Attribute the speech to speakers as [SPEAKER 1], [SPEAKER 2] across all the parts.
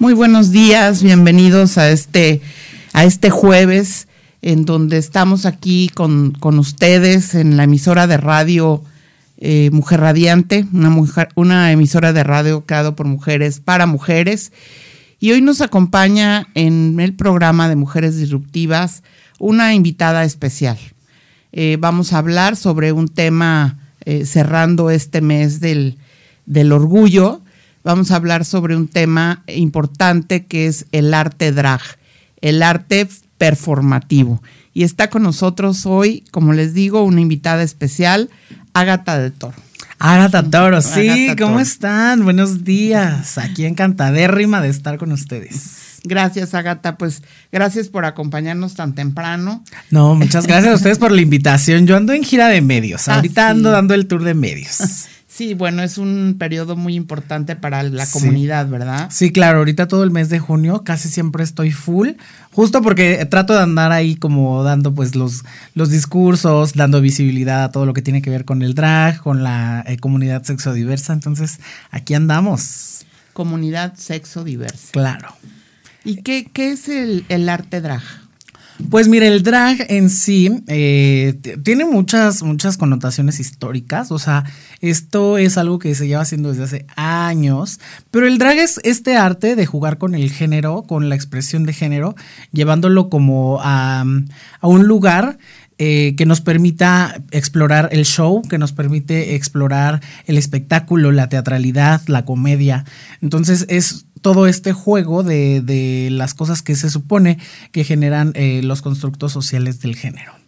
[SPEAKER 1] Muy buenos días, bienvenidos a este, a este jueves en donde estamos aquí con, ustedes en la emisora de radio eh, Mujer Radiante, una, mujer, una emisora de radio creado por mujeres para mujeres. Y hoy nos acompaña en el programa de Mujeres Disruptivas una invitada especial. Eh, vamos a hablar sobre un tema eh, cerrando este mes del, del orgullo vamos a hablar sobre un tema importante que es el arte drag, el arte performativo. Y está con nosotros hoy, como les digo, una invitada especial, Ágata de Toro.
[SPEAKER 2] Ágata Toro, sí, ¿cómo están? Buenos días. Aquí encantadérrima de estar con ustedes.
[SPEAKER 1] Gracias, Agata. Pues gracias por acompañarnos tan temprano.
[SPEAKER 2] No, muchas gracias a ustedes por la invitación. Yo ando en gira de medios. Ahorita ah, ando dando el tour de medios.
[SPEAKER 1] Sí, bueno, es un periodo muy importante para la comunidad, ¿verdad?
[SPEAKER 2] Sí, claro, ahorita todo el mes de junio casi siempre estoy full, justo porque trato de andar ahí como dando pues los, los discursos, dando visibilidad a todo lo que tiene que ver con el drag, con la eh, comunidad sexodiversa, entonces aquí andamos.
[SPEAKER 1] Comunidad sexodiversa.
[SPEAKER 2] Claro.
[SPEAKER 1] ¿Y qué, qué es el, el arte drag?
[SPEAKER 2] Pues mire, el drag en sí eh, tiene muchas, muchas connotaciones históricas. O sea, esto es algo que se lleva haciendo desde hace años. Pero el drag es este arte de jugar con el género, con la expresión de género, llevándolo como a, a un lugar eh, que nos permita explorar el show, que nos permite explorar el espectáculo, la teatralidad, la comedia. Entonces es todo este juego de, las cosas que se supone que generan eh, los constructos sociales del género.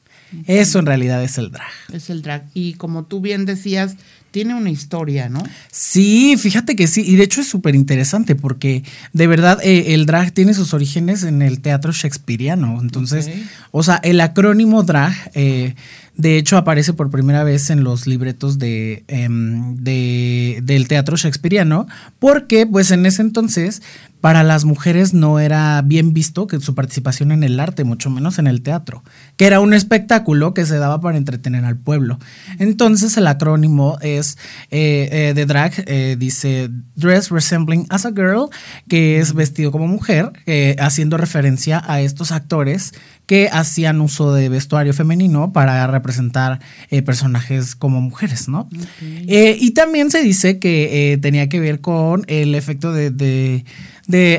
[SPEAKER 2] Eso en realidad es el drag.
[SPEAKER 1] Es el drag. Y como tú bien decías, tiene una historia, ¿no?
[SPEAKER 2] Sí, fíjate que sí. Y de hecho es súper interesante porque de verdad eh, el drag tiene sus orígenes en el teatro shakespeariano. Entonces, o sea, el acrónimo drag eh, de hecho, aparece por primera vez en los libretos em, de, del teatro shakespeariano, porque pues en ese entonces para las mujeres no era bien visto que su participación en el arte, mucho menos en el teatro, que era un espectáculo que se daba para entretener al pueblo. Entonces el acrónimo es eh, eh, de drag, eh, dice Dress Resembling as a Girl, que es vestido como mujer, haciendo referencia a estos actores que hacían uso de vestuario femenino para representar personajes como mujeres, ¿no? y también se dice que tenía que ver con el efecto de de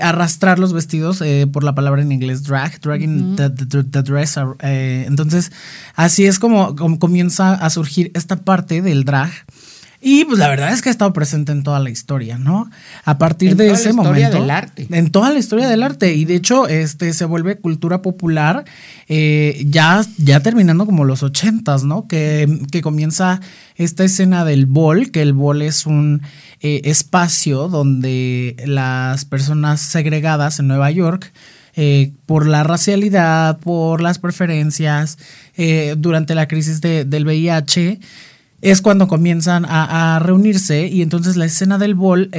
[SPEAKER 2] arrastrar los vestidos eh, por la palabra en inglés drag, dragging the, dress. Eh, entonces, así es como, comienza a surgir esta parte del drag. Y pues la verdad es que ha estado presente en toda la historia, ¿no? A partir de ese momento. En toda la historia del arte. En toda la historia del arte. Y de hecho, este se vuelve cultura popular eh, ya, ya terminando como los ochentas, ¿no? Que, que comienza esta escena del bol, que el bol es un eh, espacio donde las personas segregadas en Nueva York eh, por la racialidad, por las preferencias, eh, durante la crisis del VIH, es cuando comienzan a, reunirse y entonces la escena del bol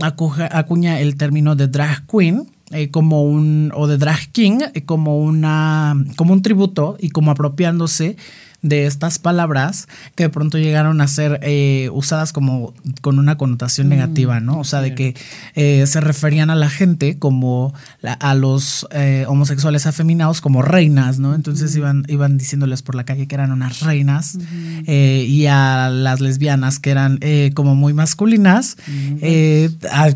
[SPEAKER 2] acuña el término de drag queen. como un o de drag king como una como un tributo y como apropiándose de estas palabras que de pronto llegaron a ser eh, usadas como con una connotación mm, negativa, ¿no? O sea, de que eh, se referían a la gente como a los eh, homosexuales afeminados como reinas, ¿no? Entonces iban, iban diciéndoles por la calle que eran unas reinas y a las lesbianas que eran como muy masculinas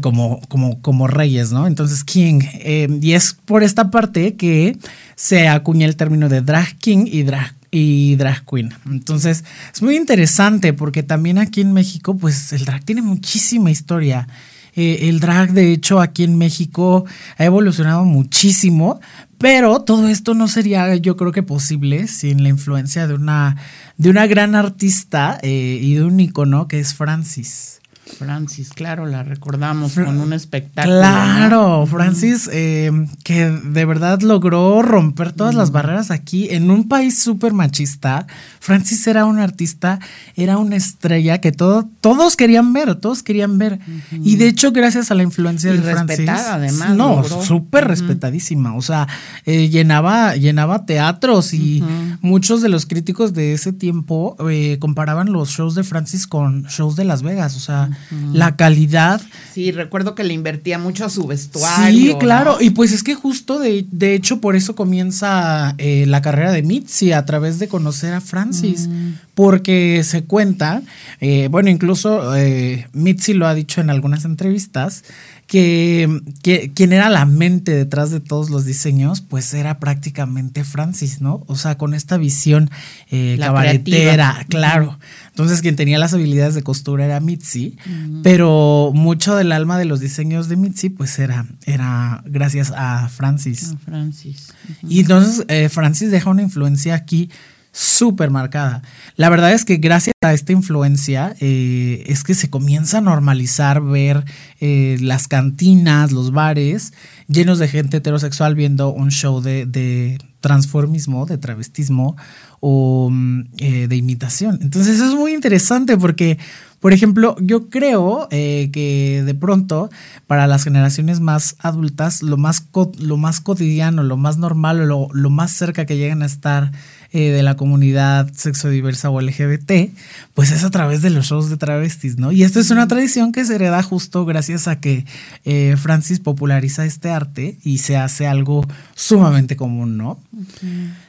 [SPEAKER 2] como, como, como reyes, ¿no? Entonces, king. y es por esta parte que se acuña el término de drag king y drag y drag queen. Entonces, es muy interesante porque también aquí en México, pues el drag tiene muchísima historia. Eh, el drag, de hecho, aquí en México ha evolucionado muchísimo, pero todo esto no sería, yo creo que posible sin la influencia de una, de una gran artista eh, y de un icono que es Francis.
[SPEAKER 1] Francis, claro, la recordamos con un espectáculo.
[SPEAKER 2] Claro, Francis, eh, que de verdad logró romper todas las barreras aquí en un país súper machista. Francis era un artista, era una estrella que todo, todos querían ver, todos querían ver. Y de hecho, gracias a la influencia
[SPEAKER 1] Y
[SPEAKER 2] de Francis.
[SPEAKER 1] respetada, además,
[SPEAKER 2] No, súper respetadísima. O sea, eh, llenaba, llenaba teatros y muchos de los críticos de ese tiempo eh, comparaban los shows de Francis con shows de Las Vegas. O sea, la calidad.
[SPEAKER 1] Sí, recuerdo que le invertía mucho a su vestuario.
[SPEAKER 2] Sí, claro.
[SPEAKER 1] ¿no?
[SPEAKER 2] Y pues es que justo de, de hecho por eso comienza eh, la carrera de Mitzi a través de conocer a Francis. Porque se cuenta, eh, bueno, incluso eh, Mitzi lo ha dicho en algunas entrevistas, que, que quien era la mente detrás de todos los diseños, pues era prácticamente Francis, ¿no? O sea, con esta visión eh, cabaretera,
[SPEAKER 1] creativa.
[SPEAKER 2] claro. Entonces, quien tenía las habilidades de costura era Mitzi, pero mucho del alma de los diseños de Mitzi, pues era, era gracias a Francis.
[SPEAKER 1] Ah, Francis.
[SPEAKER 2] Y entonces eh, Francis deja una influencia aquí súper marcada. La verdad es que gracias a esta influencia eh, es que se comienza a normalizar ver eh, las cantinas, los bares llenos de gente heterosexual viendo un show de, de transformismo, de travestismo o mm, eh, de imitación. Entonces es muy interesante porque, por ejemplo, yo creo que de pronto para las generaciones más adultas lo más, lo más cotidiano, lo más normal, lo, lo más cerca que llegan a estar eh, de la comunidad sexodiversa o LGBT, pues es a través de los shows de travestis, ¿no? Y esto es una tradición que se hereda justo gracias a que eh, Francis populariza este arte y se hace algo sumamente común, ¿no?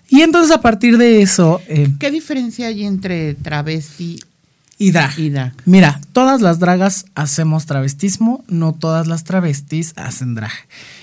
[SPEAKER 2] Y entonces a partir de eso, eh,
[SPEAKER 1] ¿Qué diferencia hay entre travesti
[SPEAKER 2] y drag.
[SPEAKER 1] y drag?
[SPEAKER 2] Mira, todas las dragas hacemos travestismo, no todas las travestis hacen drag.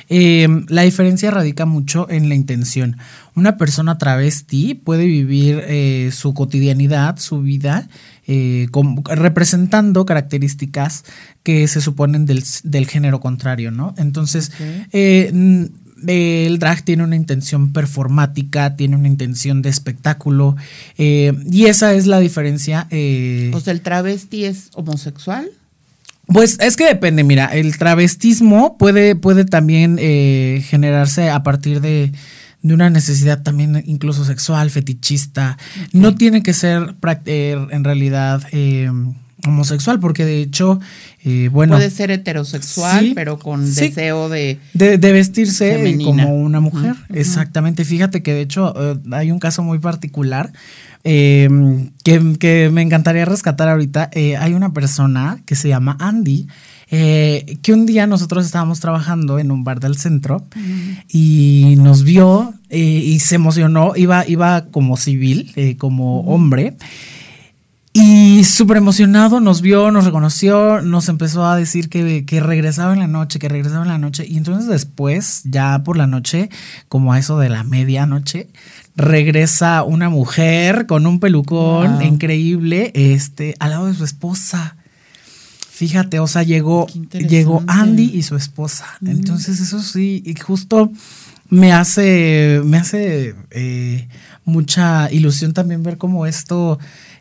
[SPEAKER 2] Eh, la diferencia radica mucho en la intención. Una persona travesti puede vivir eh, su cotidianidad, su vida, eh, representando características que se suponen del, del género contrario, ¿no? Entonces,
[SPEAKER 1] Ok.
[SPEAKER 2] El drag tiene una intención performática, tiene una intención de espectáculo, eh, y esa es la diferencia. eh,
[SPEAKER 1] O sea, el travesti es homosexual.
[SPEAKER 2] pues es que depende, mira, el travestismo puede, puede también eh, generarse a partir de, de una necesidad también incluso sexual, fetichista. No tiene que ser eh, en realidad homosexual, porque de hecho, eh, bueno,
[SPEAKER 1] Puede ser heterosexual,
[SPEAKER 2] Sí,
[SPEAKER 1] pero con
[SPEAKER 2] sí.
[SPEAKER 1] deseo de.
[SPEAKER 2] de, de vestirse eh,
[SPEAKER 1] Femenina.
[SPEAKER 2] como una mujer. Exactamente. Fíjate que de hecho eh, hay un caso muy particular eh, que, que me encantaría rescatar ahorita. Eh, hay una persona que se llama Andy. eh, que un día nosotros estábamos trabajando en un bar del centro y nos vio eh, y se emocionó, iba, iba como civil, eh, como hombre, y súper emocionado nos vio, nos reconoció, nos empezó a decir que, que regresaba en la noche, que regresaba en la noche. Y entonces después, ya por la noche, como a eso de la medianoche, regresa una mujer con un pelucón
[SPEAKER 1] Wow.
[SPEAKER 2] increíble, este, al lado de su esposa. Fíjate, o sea, llegó, llegó Andy y su esposa. Entonces, eso sí, y justo me hace, me hace eh, mucha ilusión también ver cómo esto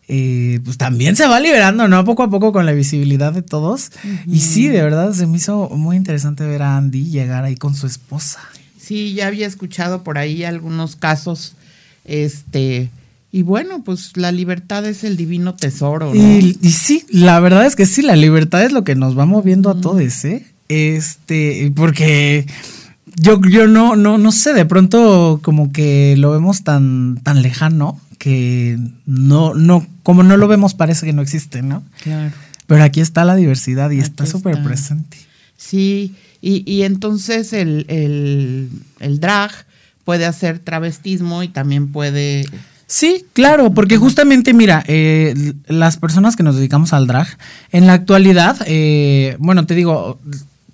[SPEAKER 2] eh, pues también se va liberando, ¿no? Poco a poco con la visibilidad de todos. Y sí, de verdad, se me hizo muy interesante ver a Andy llegar ahí con su esposa.
[SPEAKER 1] Sí, ya había escuchado por ahí algunos casos. Este. Y bueno, pues la libertad es el divino tesoro, ¿no?
[SPEAKER 2] Y, y sí, la verdad es que sí, la libertad es lo que nos va moviendo a todos, ¿eh? Este, porque yo, yo no, no, no sé, de pronto como que lo vemos tan, tan lejano que no, no, como no lo vemos parece que no existe, ¿no?
[SPEAKER 1] Claro.
[SPEAKER 2] Pero aquí está la diversidad y
[SPEAKER 1] Aquí
[SPEAKER 2] está súper presente.
[SPEAKER 1] Sí, y, y entonces el, el, el drag puede hacer travestismo y también puede.
[SPEAKER 2] Sí, claro, porque justamente, mira, eh, las personas que nos dedicamos al drag, en la actualidad, eh, bueno, te digo,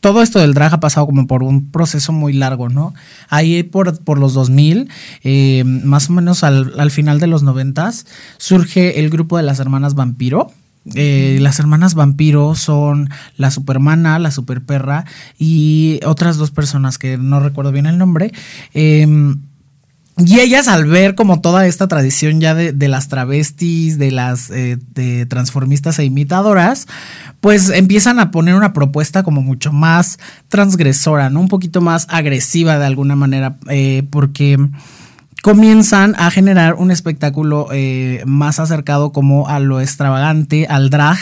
[SPEAKER 2] todo esto del drag ha pasado como por un proceso muy largo, ¿no? Ahí por, por los 2000, eh, más o menos al, al final de los 90, surge el grupo de las hermanas vampiro. Eh, las hermanas vampiro son la supermana, la superperra y otras dos personas que no recuerdo bien el nombre. Em, y ellas al ver como toda esta tradición ya de, de las travestis, de las eh, de transformistas e imitadoras, pues empiezan a poner una propuesta como mucho más transgresora, ¿no? Un poquito más agresiva de alguna manera, eh, porque comienzan a generar un espectáculo eh, más acercado como a lo extravagante, al drag.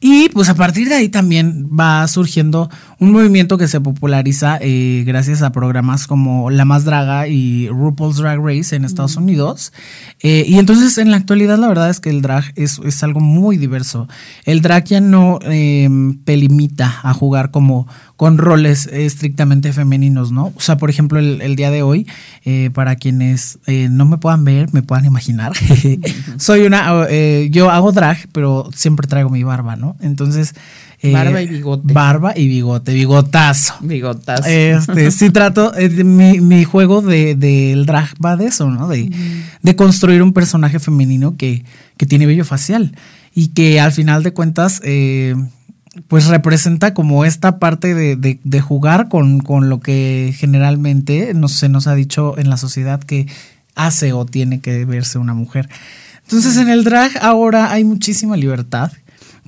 [SPEAKER 2] Y pues a partir de ahí también va surgiendo un movimiento que se populariza eh, gracias a programas como La Más Draga y RuPaul's Drag Race en Estados Unidos. Eh, y entonces en la actualidad la verdad es que el drag es, es algo muy diverso. El drag ya no em, pelimita a jugar como con roles estrictamente femeninos, ¿no? O sea, por ejemplo, el, día de hoy, eh, para quienes eh, no me puedan ver, me puedan imaginar, soy una, eh, yo hago drag, pero siempre traigo mi barba, ¿no? Entonces...
[SPEAKER 1] barba y bigote.
[SPEAKER 2] Barba y bigote, bigotazo.
[SPEAKER 1] Bigotazo.
[SPEAKER 2] Este, sí trato, mi, mi, juego del de, drag va de eso, ¿no? De, de construir un personaje femenino que, que tiene vello facial y que al final de cuentas pues representa como esta parte de, jugar con, lo que generalmente no, se nos ha dicho en la sociedad que hace o tiene que verse una mujer. Entonces en el drag ahora hay muchísima libertad.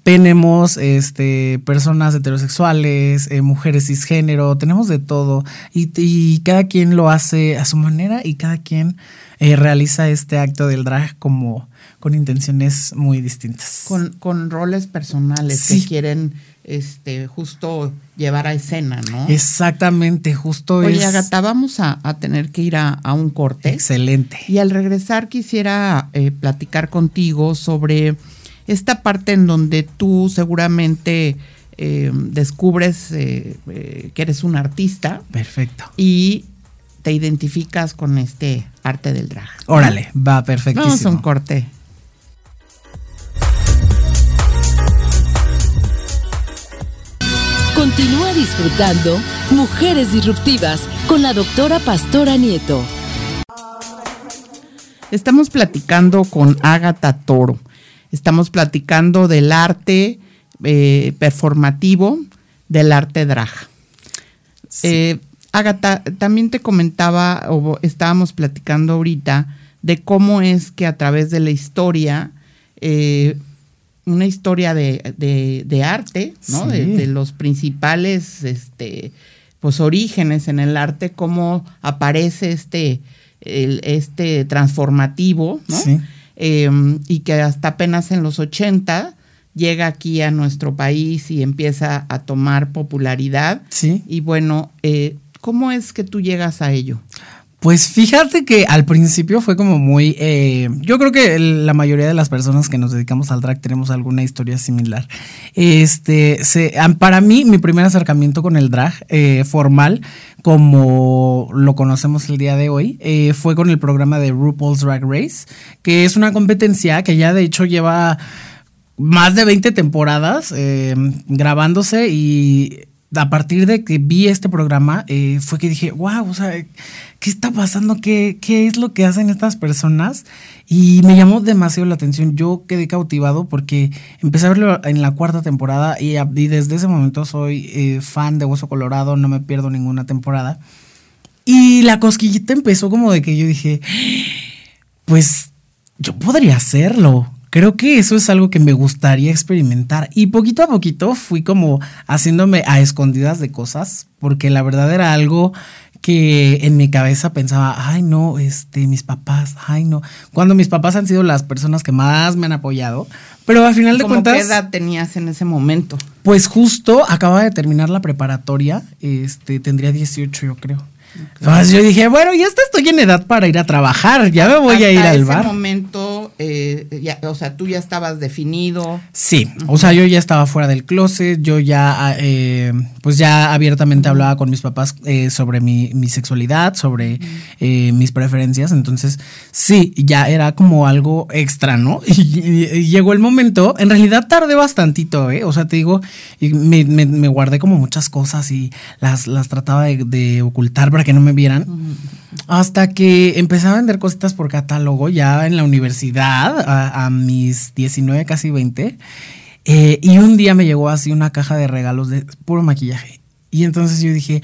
[SPEAKER 2] Tenemos este, personas heterosexuales, eh, mujeres cisgénero, tenemos de todo y, cada quien lo hace a su manera y cada quien eh, realiza este acto del drag como, con intenciones muy distintas.
[SPEAKER 1] Con, con roles personales que quieren este, justo llevar a escena, ¿no?
[SPEAKER 2] Exactamente, justo
[SPEAKER 1] Oye, Agata, vamos a, tener que ir a, un corte.
[SPEAKER 2] Excelente.
[SPEAKER 1] Y al regresar quisiera eh, platicar contigo sobre esta parte en donde tú seguramente eh, descubres eh, que eres un artista.
[SPEAKER 2] Perfecto.
[SPEAKER 1] Y te identificas con este arte del drag.
[SPEAKER 2] Órale, va perfectísimo.
[SPEAKER 1] Vamos a un corte.
[SPEAKER 3] Continúa disfrutando Mujeres Disruptivas con la doctora Pastora Nieto.
[SPEAKER 1] Estamos platicando con Ágata Toro. Estamos platicando del arte eh, performativo, del arte drag. Eh, Ágata, también te comentaba, o estábamos platicando ahorita, de cómo es que a través de la historia eh, una historia de, arte, ¿no? De, los principales este, pues, orígenes en el arte, cómo aparece este, este transformativo, ¿no? Em, y que hasta apenas en los 80 llega aquí a nuestro país y empieza a tomar popularidad.
[SPEAKER 2] Sí.
[SPEAKER 1] Y bueno, eh, ¿cómo es que tú llegas a ello?
[SPEAKER 2] Pues fíjate que al principio fue como muy... Eh, yo creo que la mayoría de las personas que nos dedicamos al drag tenemos alguna historia similar. Este, para mí, mi primer acercamiento con el drag eh, formal, como lo conocemos el día de hoy, eh, fue con el programa de RuPaul's Drag Race, que es una competencia que ya de hecho lleva más de 20 temporadas grabándose y a partir de que vi este programa, eh, fue que dije, wow, o sea, ¿qué está pasando? ¿Qué, ¿Qué es lo que hacen estas personas? Y me llamó demasiado la atención. Yo quedé cautivado porque empecé a verlo en la cuarta temporada y, desde ese momento soy eh, fan de Hueso Colorado, no me pierdo ninguna temporada. Y la cosquillita empezó como de que yo dije, pues yo podría hacerlo creo que eso es algo que me gustaría experimentar. Y poquito a poquito fui como haciéndome a escondidas de cosas, porque la verdad era algo que en mi cabeza pensaba, ay no, este, mis papás, ay no. Cuando mis papás han sido las personas que más me han apoyado, pero al final de cuentas...
[SPEAKER 1] ¿Qué edad tenías en ese momento?
[SPEAKER 2] Pues justo acaba de terminar la preparatoria, este, tendría 18 yo creo. Entonces yo dije, bueno, ya estoy en edad para ir a trabajar, ya me voy a ir al bar.
[SPEAKER 1] En ese momento, eh, ya, o sea, tú ya estabas definido.
[SPEAKER 2] Sí, o sea, yo ya estaba fuera del closet, yo ya, eh, pues ya abiertamente hablaba con mis papás eh, sobre mi, sexualidad, sobre mis preferencias, entonces sí, ya era como algo extra, ¿no? Y, llegó el momento, en realidad tardé bastantito, ¿eh? O sea, te digo, me, me, guardé como muchas cosas y las, las trataba de, de ocultar, que no me vieran. Hasta que empecé a vender cositas por catálogo ya en la universidad, a, mis 19, casi 20. Eh, y un día me llegó así una caja de regalos de puro maquillaje. Y entonces yo dije,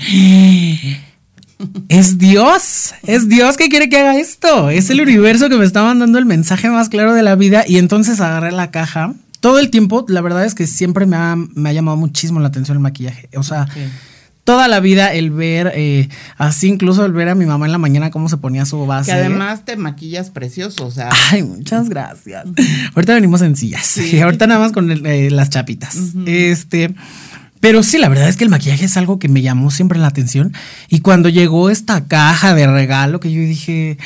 [SPEAKER 2] es Dios, es Dios que quiere que haga esto. Es el universo que me está mandando el mensaje más claro de la vida. Y entonces agarré la caja todo el tiempo, la verdad es que siempre me ha, me ha llamado muchísimo la atención el maquillaje. O sea, toda la vida el ver, eh, así incluso el ver a mi mamá en la mañana cómo se ponía su base.
[SPEAKER 1] Que además te maquillas precioso, o sea.
[SPEAKER 2] Ay, muchas gracias. Ahorita venimos en sillas. Sí. Ahorita nada más con eh, las chapitas. Este. Pero sí, la verdad es que el maquillaje es algo que me llamó siempre la atención. Y cuando llegó esta caja de regalo que yo dije,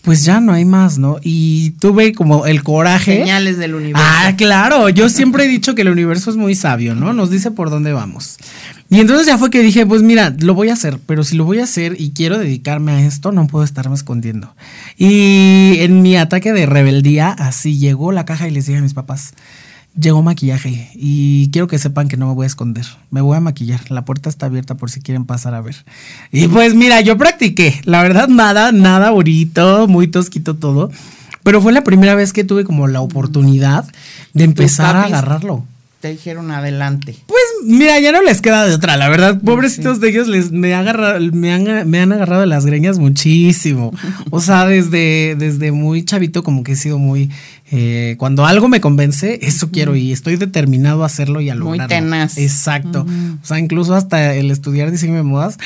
[SPEAKER 2] pues ya no hay más, ¿no? Y tuve como el coraje.
[SPEAKER 1] Señales del universo.
[SPEAKER 2] Ah, claro. Yo siempre he dicho que el universo es muy sabio, ¿no? Nos dice por dónde vamos. Y entonces ya fue que dije, pues mira, lo voy a hacer, pero si lo voy a hacer y quiero dedicarme a esto, no puedo estarme escondiendo. Y en mi ataque de rebeldía, así llegó la caja y les dije a mis papás, llegó maquillaje y quiero que sepan que no me voy a esconder, me voy a maquillar, la puerta está abierta por si quieren pasar a ver. Y pues mira, yo practiqué, la verdad nada, nada bonito, muy tosquito todo, pero fue la primera vez que tuve como la oportunidad de empezar a agarrarlo.
[SPEAKER 1] Te dijeron adelante.
[SPEAKER 2] Pues mira, ya no les queda de otra, la verdad. Pobrecitos de ellos les me, han, me han agarrado las greñas muchísimo. O sea, desde, desde muy chavito como que he sido muy eh, cuando algo me convence, eso quiero y estoy determinado a hacerlo y a lograrlo.
[SPEAKER 1] Muy tenaz.
[SPEAKER 2] Exacto. O sea, incluso hasta el estudiar diseño de modas,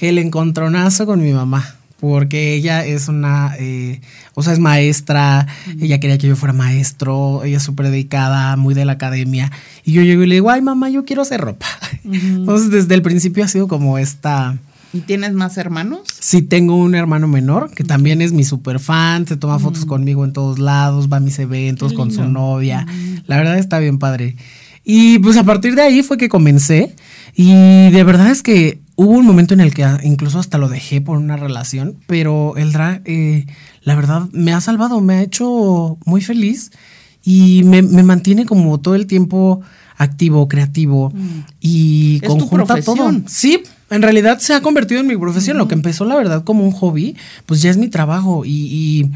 [SPEAKER 2] el encontronazo con mi mamá. Porque ella es una, eh, o sea, es maestra, ella quería que yo fuera maestro, ella es súper dedicada, muy de la academia. Y yo llego y le digo, ay mamá, yo quiero hacer ropa. Entonces, desde el principio ha sido como esta,
[SPEAKER 1] ¿Y tienes más hermanos?
[SPEAKER 2] Sí, tengo un hermano menor que también es mi super fan, se toma fotos conmigo en todos lados, va a mis eventos con su novia. La verdad está bien padre. Y pues a partir de ahí fue que comencé y de verdad es que hubo un momento en el que incluso hasta lo dejé por una relación, pero el drag, eh, la verdad, me ha salvado, me ha hecho muy feliz y me, me mantiene como todo el tiempo activo, creativo mm. y conjunta todo. Sí, en realidad se ha convertido en mi profesión. Lo que empezó, la verdad, como un hobby, pues ya es mi trabajo. Y,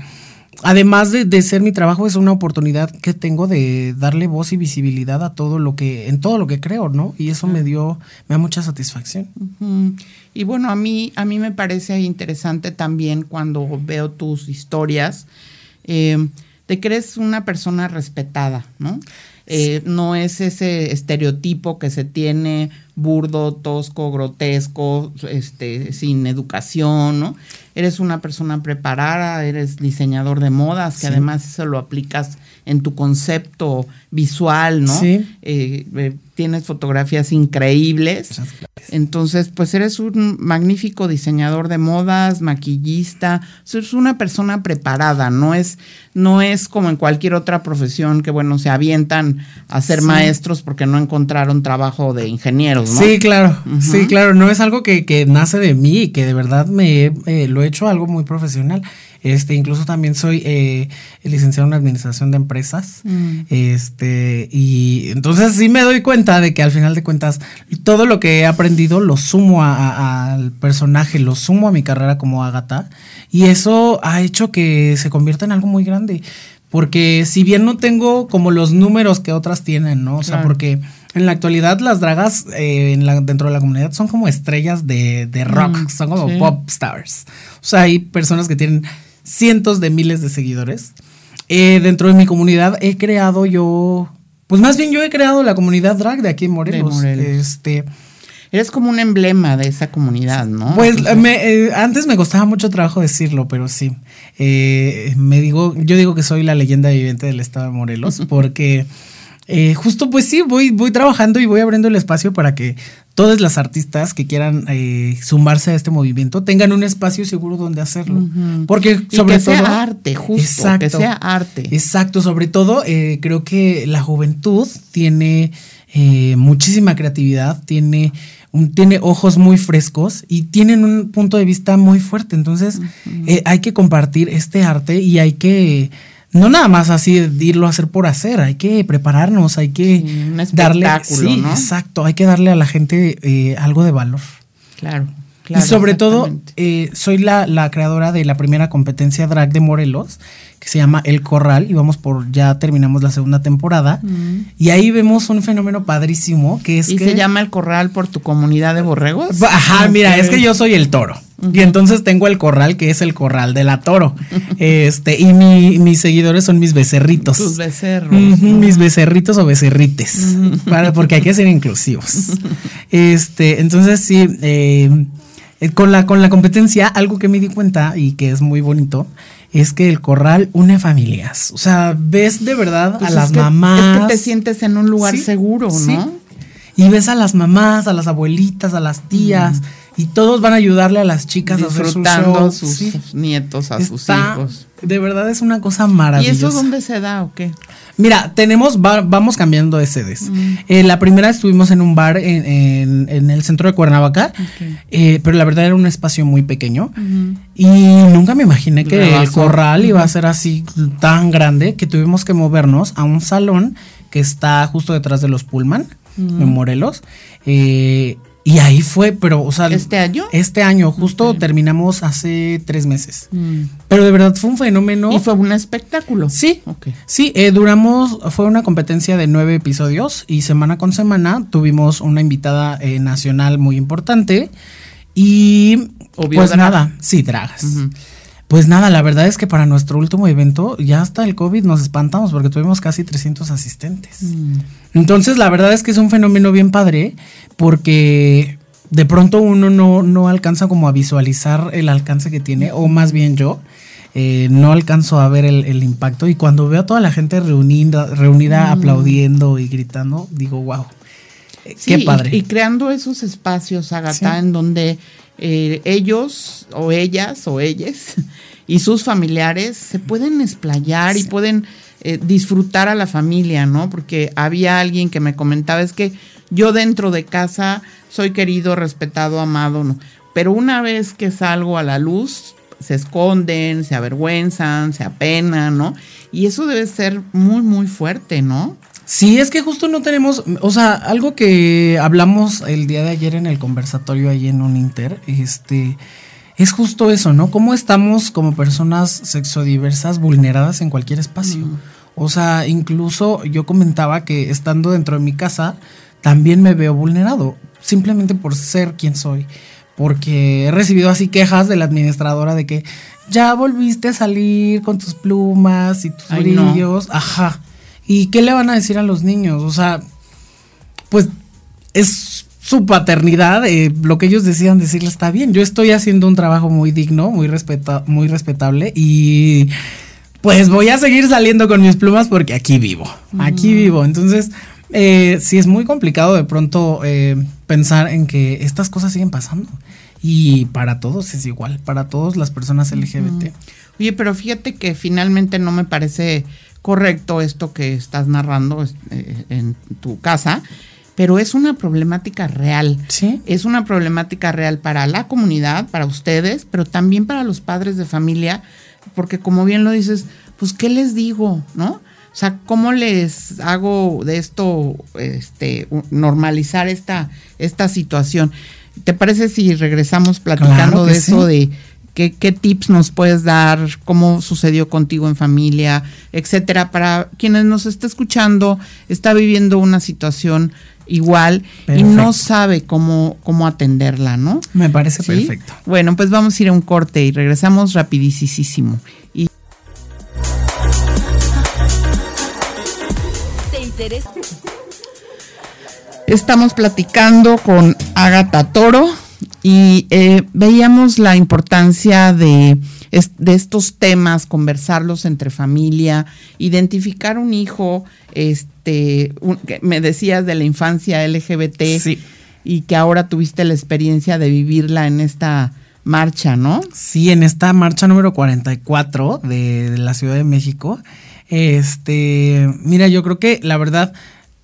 [SPEAKER 2] además de, ser mi trabajo, es una oportunidad que tengo de darle voz y visibilidad a todo lo que, en todo lo que creo, ¿no? Y eso me dio, me da mucha satisfacción.
[SPEAKER 1] Y bueno, a mí, a mí me parece interesante también cuando veo tus historias. Eh, te crees una persona respetada, ¿no? Eh, no es ese estereotipo que se tiene burdo, tosco, grotesco, este, sin educación, ¿no? Eres una persona preparada, eres diseñador de modas, que además eso lo aplicas en tu concepto visual, ¿no? Sí. Eh, eh, tienes fotografías increíbles. Entonces, pues eres un magnífico diseñador de modas, maquillista, eres una persona preparada, no es, no es como en cualquier otra profesión que, bueno, se avientan a ser maestros porque no encontraron trabajo de ingenieros, ¿no?
[SPEAKER 2] Sí, claro, sí, claro, no es algo que, que, nace de mí y que de verdad me eh, lo he hecho algo muy profesional. Este, incluso también soy eh, licenciado en administración de empresas. Mm. Este, y entonces sí me doy cuenta de que al final de cuentas todo lo que he aprendido lo sumo al personaje, lo sumo a mi carrera como Agatha. Y eso ha hecho que se convierta en algo muy grande. Porque si bien no tengo como los números que otras tienen, ¿no? O sea, porque en la actualidad las dragas eh, en la, dentro de la comunidad son como estrellas de, rock, mm, son como pop stars. O sea, hay personas que tienen cientos de miles de seguidores. Eh, dentro de mi comunidad he creado yo, pues más bien yo he creado la comunidad drag de aquí en Morelos. Este,
[SPEAKER 1] Eres como un emblema de esa comunidad, ¿no?
[SPEAKER 2] Pues eh, antes me costaba mucho trabajo decirlo, pero sí. Eh, me digo, yo digo que soy la leyenda viviente del estado de Morelos, porque justo pues sí, voy, voy trabajando y voy abriendo el espacio para que todas las artistas que quieran eh, sumarse a este movimiento tengan un espacio seguro donde hacerlo. Porque sobre
[SPEAKER 1] que
[SPEAKER 2] todo...
[SPEAKER 1] Sea arte, justo. que sea arte.
[SPEAKER 2] Exacto, sobre todo eh, creo que la juventud tiene eh, muchísima creatividad, tiene, un, tiene ojos muy frescos y tienen un punto de vista muy fuerte. Entonces hay que compartir este arte y hay que no nada más así irlo a hacer por hacer, hay que prepararnos, hay que darle, sí, exacto, hay que darle a la gente eh, algo de valor.
[SPEAKER 1] Claro.
[SPEAKER 2] Claro, y sobre todo, eh, soy la, la, creadora de la primera competencia drag de Morelos, que se llama El Corral, y vamos por, ya terminamos la segunda temporada, mm. y ahí vemos un fenómeno padrísimo, que es
[SPEAKER 1] ¿Y se llama El Corral por tu comunidad de borregos?
[SPEAKER 2] Ajá, mira, es que yo soy el toro. Y entonces tengo el corral que es el corral de la toro. este, y mi, mis seguidores son mis becerritos.
[SPEAKER 1] Tus becerros.
[SPEAKER 2] Mis becerritos o becerrites. para, porque hay que ser inclusivos. este, entonces sí, eh, con, la, con la competencia, algo que me di cuenta y que es muy bonito es que el corral une familias. O sea, ves de verdad
[SPEAKER 1] Pues
[SPEAKER 2] a las
[SPEAKER 1] que-
[SPEAKER 2] mamás.
[SPEAKER 1] Es que te sientes en un lugar
[SPEAKER 2] Sí,
[SPEAKER 1] seguro,
[SPEAKER 2] sí.
[SPEAKER 1] ¿no?
[SPEAKER 2] Y ves a las mamás, a las abuelitas, a las tías, y todos van a ayudarle a las chicas a hacer
[SPEAKER 1] sus
[SPEAKER 2] Sí.
[SPEAKER 1] nietos, a sus hijos.
[SPEAKER 2] De verdad es una cosa
[SPEAKER 1] ¿Y
[SPEAKER 2] maravillosa.
[SPEAKER 1] eso dónde se da o qué?
[SPEAKER 2] Mira, tenemos, va- vamos cambiando de sedes. Eh, la primera estuvimos en un bar en, en- en el centro de Cuernavaca, eh, pero la verdad era un espacio muy pequeño. Y nunca me imaginé que el corral iba a ser así tan grande que tuvimos que movernos a un salón que está justo detrás de los Pullman, en Morelos. Eh, y ahí fue, pero, o sea.
[SPEAKER 1] ¿Este año?
[SPEAKER 2] Este año, justo terminamos hace tres meses.
[SPEAKER 1] Mm.
[SPEAKER 2] Pero de verdad fue un fenómeno.
[SPEAKER 1] ¿Y fue un espectáculo?
[SPEAKER 2] Sí,
[SPEAKER 1] Ok.
[SPEAKER 2] sí, eh, duramos, fue una competencia de nueve episodios y semana con semana tuvimos una invitada eh, nacional muy importante y
[SPEAKER 1] Obvio,
[SPEAKER 2] pues
[SPEAKER 1] drag.
[SPEAKER 2] nada, sí, dragas. Pues nada, la verdad es que para nuestro último evento ya hasta el COVID nos espantamos porque tuvimos casi 300 asistentes.
[SPEAKER 1] Mm.
[SPEAKER 2] Entonces la verdad es que es un fenómeno bien padre porque de pronto uno no, no alcanza como a visualizar el alcance que tiene, o más bien yo. eh, no alcanzo a ver el, el impacto y cuando veo a toda la gente reunida, reunida aplaudiendo y gritando, digo, wow, eh,
[SPEAKER 1] Sí,
[SPEAKER 2] qué
[SPEAKER 1] y-
[SPEAKER 2] padre.
[SPEAKER 1] Y, creando esos espacios, Agatha,
[SPEAKER 2] Sí.
[SPEAKER 1] en donde eh, ellos o ellas o ellas y sus familiares se pueden explayar y pueden eh, disfrutar a la familia, ¿no? Porque había alguien que me comentaba, es que yo dentro de casa soy querido, respetado, amado, ¿no? Pero una vez que salgo a la luz, se esconden, se avergüenzan, se apenan, ¿no? Y eso debe ser muy, muy fuerte, ¿no?
[SPEAKER 2] Sí, es que justo no tenemos, o sea, algo que hablamos el día de ayer en el conversatorio ahí en un Inter, este, es justo eso, ¿no? Cómo estamos como personas sexodiversas vulneradas en cualquier espacio. O sea, incluso yo comentaba que estando dentro de mi casa, también me veo vulnerado, simplemente por ser quien soy. Porque he recibido así quejas de la administradora de que ya volviste a salir con tus plumas y tus
[SPEAKER 1] Ay, no.
[SPEAKER 2] brillos. Ajá. ¿Y qué le van a decir a los niños? O sea, pues es su paternidad, eh, lo que ellos decidan decirle está bien. Yo estoy haciendo un trabajo muy digno, muy, respeta muy respetable y pues voy a seguir saliendo con mis plumas porque aquí vivo, aquí vivo. Entonces, eh, sí es muy complicado de pronto eh, pensar en que estas cosas siguen pasando. Y para todos es igual, para todas las personas LGBT.
[SPEAKER 1] Oye, pero fíjate que finalmente no me parece correcto esto que estás narrando eh, en tu casa, pero es una problemática real.
[SPEAKER 2] Sí.
[SPEAKER 1] Es una problemática real para la comunidad, para ustedes, pero también para los padres de familia, porque como bien lo dices, pues ¿qué les digo, no? O sea, ¿cómo les hago de esto, este, normalizar esta, esta situación? ¿Te parece si regresamos platicando
[SPEAKER 2] Claro
[SPEAKER 1] de eso,
[SPEAKER 2] sí.
[SPEAKER 1] de qué, qué tips nos puedes dar, cómo sucedió contigo en familia, etcétera, para quienes nos está escuchando, está viviendo una situación igual y no sabe cómo, cómo atenderla, ¿no?
[SPEAKER 2] Me parece
[SPEAKER 1] ¿Sí?
[SPEAKER 2] perfecto.
[SPEAKER 1] Bueno, pues vamos a ir a un corte y regresamos rapidísimo. Y
[SPEAKER 3] ¿Te interesa?
[SPEAKER 1] Estamos platicando con Agatha Toro y eh, veíamos la importancia de, es- de estos temas, conversarlos entre familia, identificar un hijo, este, un- que me decías de la infancia LGBT
[SPEAKER 2] Sí.
[SPEAKER 1] y que ahora tuviste la experiencia de vivirla en esta marcha, ¿no?
[SPEAKER 2] Sí, en esta marcha número 44 de, de la Ciudad de México. Este, mira, yo creo que la verdad,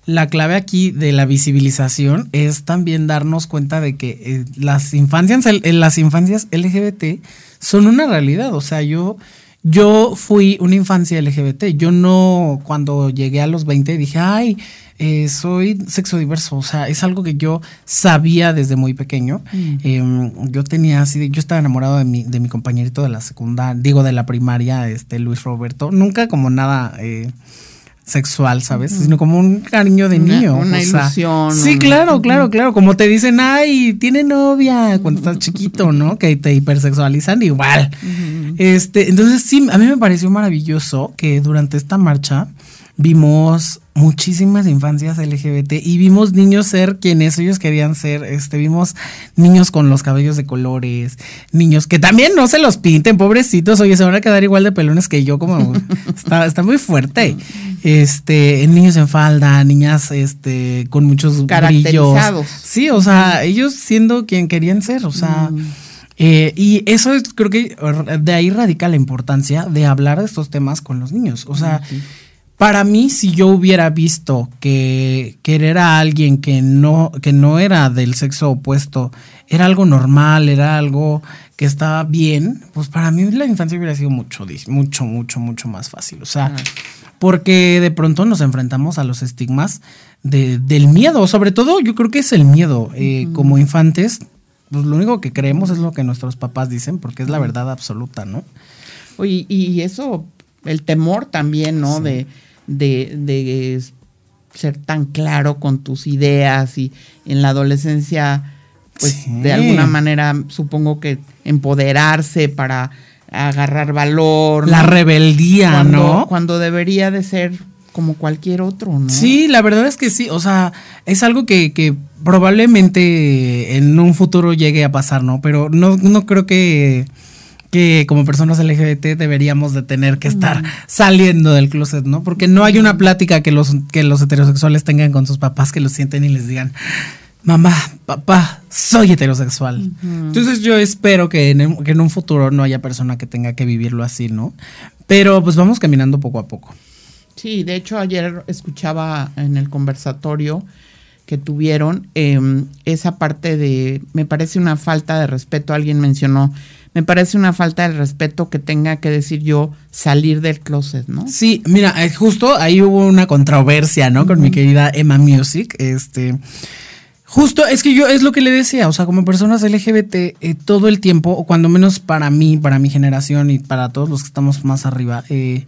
[SPEAKER 2] la clave aquí de la visibilización es también darnos cuenta de que eh, las infancias, el- las infancias LGBT son una realidad. O sea, yo, yo fui una infancia LGBT. Yo no, cuando llegué a los 20, dije, ay, eh, soy sexo diverso. O sea, es algo que yo sabía desde muy pequeño. Eh, yo tenía así, yo estaba enamorado de mi, de mi compañerito de la secundaria, digo de la primaria, este Luis Roberto. Nunca como nada eh, sexual, ¿sabes? Sino como un cariño de niño.
[SPEAKER 1] Una ilusión.
[SPEAKER 2] sí, claro, claro, claro. Como te dicen, ay, tiene novia cuando estás chiquito, ¿no? Que te hipersexualizan igual. Este, entonces sí, a mí me pareció maravilloso que durante esta marcha vimos muchísimas infancias LGBT y vimos niños ser quienes ellos querían ser. Este, vimos niños con los cabellos de colores, niños que también no se los pinten, pobrecitos, oye, se van a quedar igual de pelones que yo, como está, está muy fuerte. Este, niños en falda, niñas este, con muchos brillos. Sí, o sea, ellos siendo quien querían ser, o sea. Mm. Eh, y eso es, creo que de ahí radica la importancia de hablar de estos temas con los niños. O sea, para mí, si yo hubiera visto que querer a alguien que no, que no era del sexo opuesto era algo normal, era algo que estaba bien, pues para mí la infancia hubiera sido mucho, mucho, mucho, mucho más fácil. O sea, porque de pronto nos enfrentamos a los estigmas de, del miedo. Sobre todo, yo creo que es el miedo. Eh, como infantes, pues lo único que creemos es lo que nuestros papás dicen, porque es la verdad absoluta, ¿no?
[SPEAKER 1] Oye, y eso, el temor también, ¿no? De de, ser tan claro con tus ideas y en la adolescencia, pues de alguna manera supongo que empoderarse para agarrar valor.
[SPEAKER 2] La rebeldía, ¿no?
[SPEAKER 1] Cuando debería de ser como cualquier otro, ¿no?
[SPEAKER 2] Sí, la verdad es que sí, o sea, es algo que, que probablemente en un futuro llegue a pasar, ¿no? Pero no, no creo que que como personas LGBT deberíamos de tener que estar saliendo del closet, ¿no? Porque no hay una plática que los, que los heterosexuales tengan con sus papás que los sienten y les digan, mamá, papá, soy heterosexual. Entonces yo espero que en, que en un futuro no haya persona que tenga que vivirlo así, ¿no? Pero pues vamos caminando poco a poco.
[SPEAKER 1] Sí, de hecho ayer escuchaba en el conversatorio que tuvieron em, esa parte de, me parece una falta de respeto, alguien mencionó me parece una falta de respeto que tenga que decir yo salir del closet, ¿no?
[SPEAKER 2] Sí, mira, eh, justo ahí hubo una controversia, ¿no? Con mi querida Emma Music, este... Justo, es que yo es lo que le decía, o sea, como personas LGBT, eh, todo el tiempo, o cuando menos para mí, para mi generación y para todos los que estamos más arriba, eh,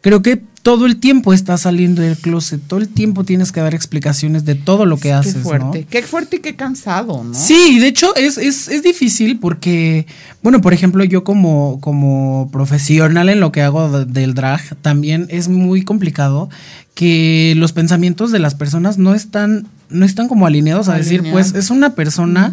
[SPEAKER 2] creo que todo el tiempo estás saliendo del closet, todo el tiempo tienes que dar explicaciones de todo lo que haces. Qué
[SPEAKER 1] fuerte, qué fuerte y qué cansado, ¿no?
[SPEAKER 2] Sí, de hecho es, es, es, difícil porque, bueno, por ejemplo, yo como, como profesional en lo que hago del drag, también es muy complicado que los pensamientos de las personas no están, no están como alineados a decir, pues es una persona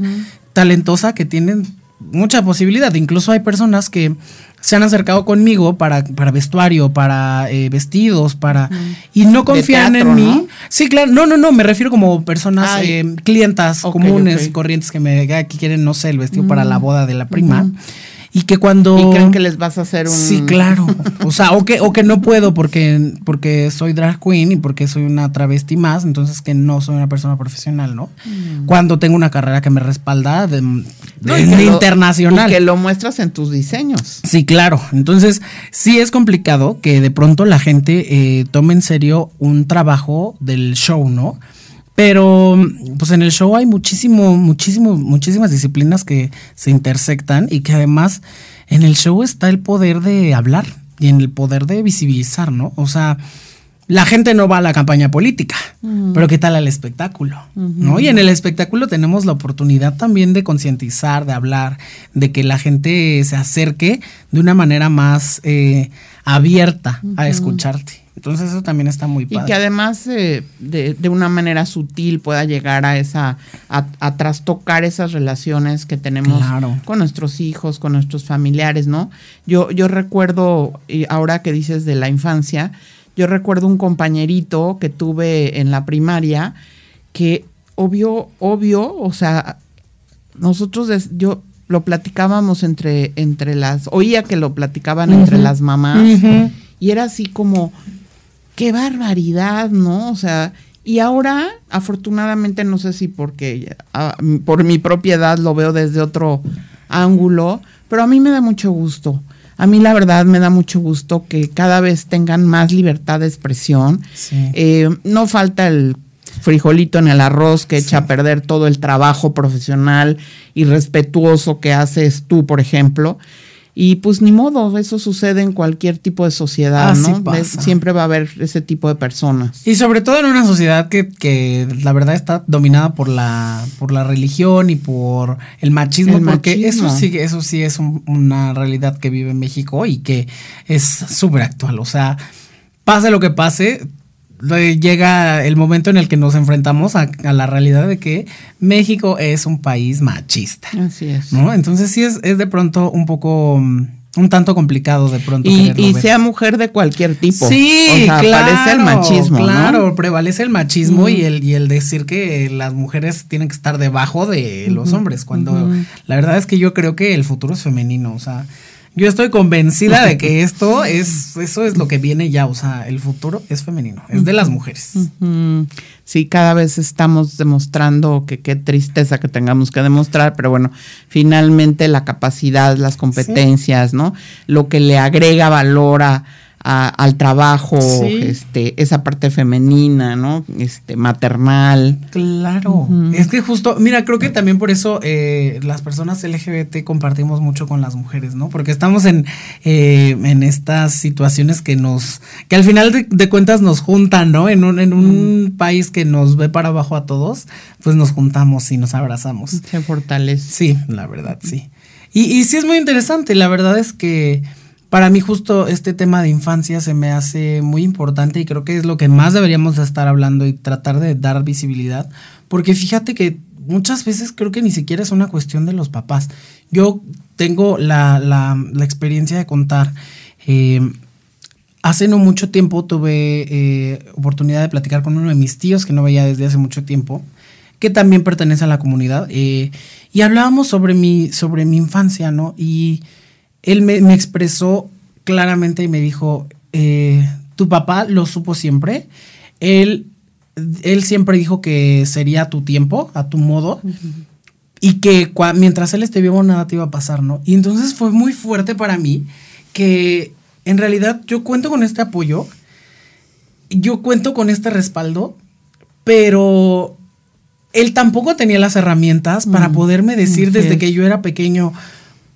[SPEAKER 2] talentosa que tiene mucha posibilidad. Incluso hay personas que se han acercado conmigo para, para vestuario, para eh, vestidos, para... Y no confían en mí. Sí, claro. No, no, no, me refiero como personas, eh, clientas comunes y corrientes que me que quieren, no sé, el vestido para la boda de la prima. Y que cuando.
[SPEAKER 1] Y creen que les vas a hacer un.
[SPEAKER 2] Sí, claro. O sea, o que, o que no puedo porque, porque soy drag queen y porque soy una travesti más, entonces que no soy una persona profesional, ¿no? Mm. Cuando tengo una carrera que me respalda de, internacional.
[SPEAKER 1] y que lo muestras en tus diseños.
[SPEAKER 2] Sí, claro. Entonces, sí es complicado que de pronto la gente eh, tome en serio un trabajo del show, ¿no? Pero pues en el show hay muchísimo, muchísimo, muchísimas disciplinas que se intersectan y que además en el show está el poder de hablar y en el poder de visibilizar, ¿no? O sea, la gente no va a la campaña política, pero ¿qué tal al espectáculo? ¿No? Y en el espectáculo tenemos la oportunidad también de concientizar, de hablar, de que la gente se acerque de una manera más eh, abierta a escucharte. Entonces eso también está muy padre.
[SPEAKER 1] Y que además eh, de, una manera sutil pueda llegar a esa, a, trastocar esas relaciones que tenemos con nuestros hijos, con nuestros familiares, ¿no? Yo, yo recuerdo, y ahora que dices de la infancia, yo recuerdo un compañerito que tuve en la primaria que obvio, obvio, o sea, nosotros yo lo platicábamos entre, entre las, oía que lo platicaban entre las mamás y era así como, qué barbaridad, ¿no? O sea, y ahora, afortunadamente, no sé si porque ah, por mi propiedad lo veo desde otro ángulo, pero a mí me da mucho gusto. A mí la verdad me da mucho gusto que cada vez tengan más libertad de expresión. Eh, no falta el frijolito en el arroz que echa a perder todo el trabajo profesional y respetuoso que haces tú, por ejemplo. Y pues ni modo, eso sucede en cualquier tipo de sociedad,
[SPEAKER 2] Así
[SPEAKER 1] ¿no?
[SPEAKER 2] pasa.
[SPEAKER 1] Es- siempre va a haber ese tipo de personas.
[SPEAKER 2] Y sobre todo en una sociedad que, que la verdad está dominada por la, por la religión y por el machismo,
[SPEAKER 1] El
[SPEAKER 2] porque
[SPEAKER 1] machismo.
[SPEAKER 2] eso sí, eso sí es un- una realidad que vive México y que es súper actual. O sea, pase lo que pase, llega el momento en el que nos enfrentamos a, a la realidad de que México es un país machista.
[SPEAKER 1] Así es.
[SPEAKER 2] ¿No? Entonces sí es, es de pronto un poco, mm, un tanto complicado de pronto.
[SPEAKER 1] Y, sea mujer de cualquier tipo.
[SPEAKER 2] Sí,
[SPEAKER 1] o sea,
[SPEAKER 2] claro,
[SPEAKER 1] aparece el machismo,
[SPEAKER 2] Claro,
[SPEAKER 1] ¿no?
[SPEAKER 2] prevalece el machismo y, el, y el decir que las mujeres tienen que estar debajo de los hombres, cuando la verdad es que yo creo que el futuro es femenino, o sea, yo estoy convencida de que esto es, eso es lo que viene ya, o sea, el futuro es femenino, es de las mujeres.
[SPEAKER 1] Sí, cada vez estamos demostrando que qué tristeza que tengamos que demostrar, pero bueno, finalmente la capacidad, las competencias, ¿no? Lo que le agrega valor a, a- al trabajo,
[SPEAKER 2] Sí.
[SPEAKER 1] este, esa parte femenina, ¿no? Este, maternal.
[SPEAKER 2] Claro, es que justo, mira, creo que también por eso eh, las personas LGBT compartimos mucho con las mujeres, ¿no? Porque estamos en, eh, en estas situaciones que nos, que al final de, de cuentas nos juntan, ¿no? En un, en un país que nos ve para abajo a todos, pues nos juntamos y nos abrazamos.
[SPEAKER 1] Se fortalece.
[SPEAKER 2] Sí, la verdad, sí. Y, y sí es muy interesante, la verdad es que para mí justo este tema de infancia se me hace muy importante y creo que es lo que más deberíamos de estar hablando y tratar de dar visibilidad, porque fíjate que muchas veces creo que ni siquiera es una cuestión de los papás. Yo tengo la, la, la experiencia de contar, eh, hace no mucho tiempo tuve eh, oportunidad de platicar con uno de mis tíos que no veía desde hace mucho tiempo que también pertenece a la comunidad, eh, y hablábamos sobre mi, sobre mi infancia, ¿no? Y él me, me expresó claramente y me dijo, eh, tu papá lo supo siempre, él, él siempre dijo que sería a tu tiempo, a tu modo, y que mientras él esté vivo nada te iba a pasar, ¿no? Y entonces fue muy fuerte para mí que en realidad yo cuento con este apoyo, yo cuento con este respaldo, pero él tampoco tenía las herramientas para
[SPEAKER 1] Mm,
[SPEAKER 2] poderme decir desde
[SPEAKER 1] es.
[SPEAKER 2] que yo era pequeño,